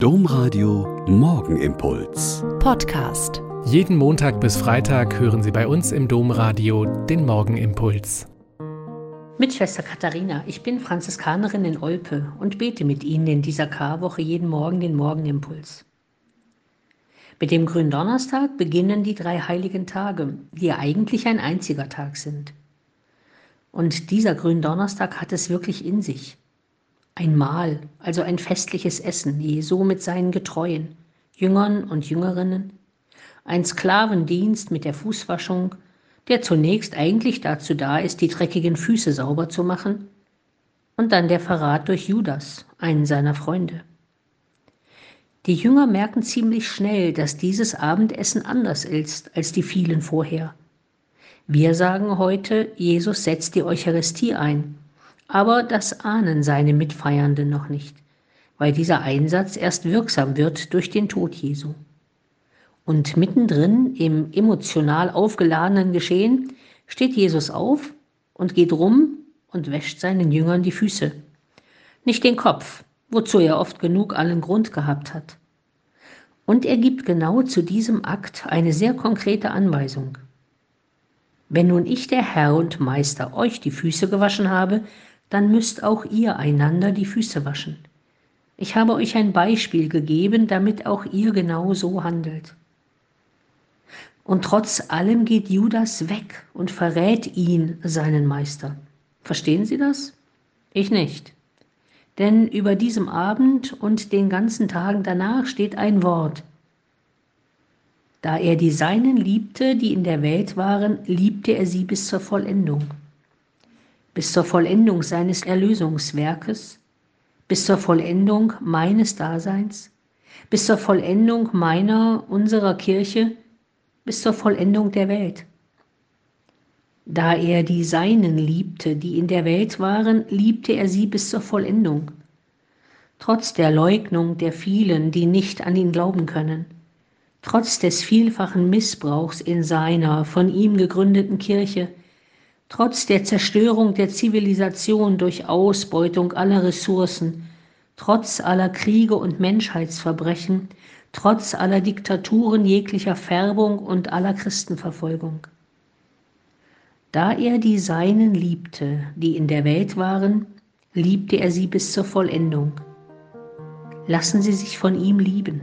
Domradio Morgenimpuls. Podcast. Jeden Montag bis Freitag hören Sie bei uns im Domradio den Morgenimpuls. Mit Schwester Katharina, ich bin Franziskanerin in Olpe und bete mit Ihnen in dieser Karwoche jeden Morgen den Morgenimpuls. Mit dem Gründonnerstag beginnen die drei heiligen Tage, die eigentlich ein einziger Tag sind. Und dieser Gründonnerstag hat es wirklich in sich ein Mahl, also ein festliches Essen Jesu mit seinen Getreuen, Jüngern und Jüngerinnen, ein Sklavendienst mit der Fußwaschung, der zunächst eigentlich dazu da ist, die dreckigen Füße sauber zu machen, und dann der Verrat durch Judas, einen seiner Freunde. Die Jünger merken ziemlich schnell, dass dieses Abendessen anders ist als die vielen vorher. Wir sagen heute, Jesus setzt die Eucharistie ein, aber das ahnen seine Mitfeiernden noch nicht, weil dieser Einsatz erst wirksam wird durch den Tod Jesu. Und mittendrin im emotional aufgeladenen Geschehen steht Jesus auf und geht rum und wäscht seinen Jüngern die Füße. Nicht den Kopf, wozu er oft genug allen Grund gehabt hat. Und er gibt genau zu diesem Akt eine sehr konkrete Anweisung. Wenn nun ich, der Herr und Meister, euch die Füße gewaschen habe, dann müsst auch ihr einander die Füße waschen. Ich habe euch ein Beispiel gegeben, damit auch ihr genau so handelt. Und trotz allem geht Judas weg und verrät ihn, seinen Meister. Verstehen Sie das? Ich nicht. Denn über diesem Abend und den ganzen Tagen danach steht ein Wort. Da er die Seinen liebte, die in der Welt waren, liebte er sie bis zur Vollendung bis zur Vollendung seines Erlösungswerkes, bis zur Vollendung meines Daseins, bis zur Vollendung meiner, unserer Kirche, bis zur Vollendung der Welt. Da er die Seinen liebte, die in der Welt waren, liebte er sie bis zur Vollendung. Trotz der Leugnung der vielen, die nicht an ihn glauben können, trotz des vielfachen Missbrauchs in seiner von ihm gegründeten Kirche, Trotz der Zerstörung der Zivilisation durch Ausbeutung aller Ressourcen, trotz aller Kriege und Menschheitsverbrechen, trotz aller Diktaturen jeglicher Färbung und aller Christenverfolgung. Da er die Seinen liebte, die in der Welt waren, liebte er sie bis zur Vollendung. Lassen Sie sich von ihm lieben.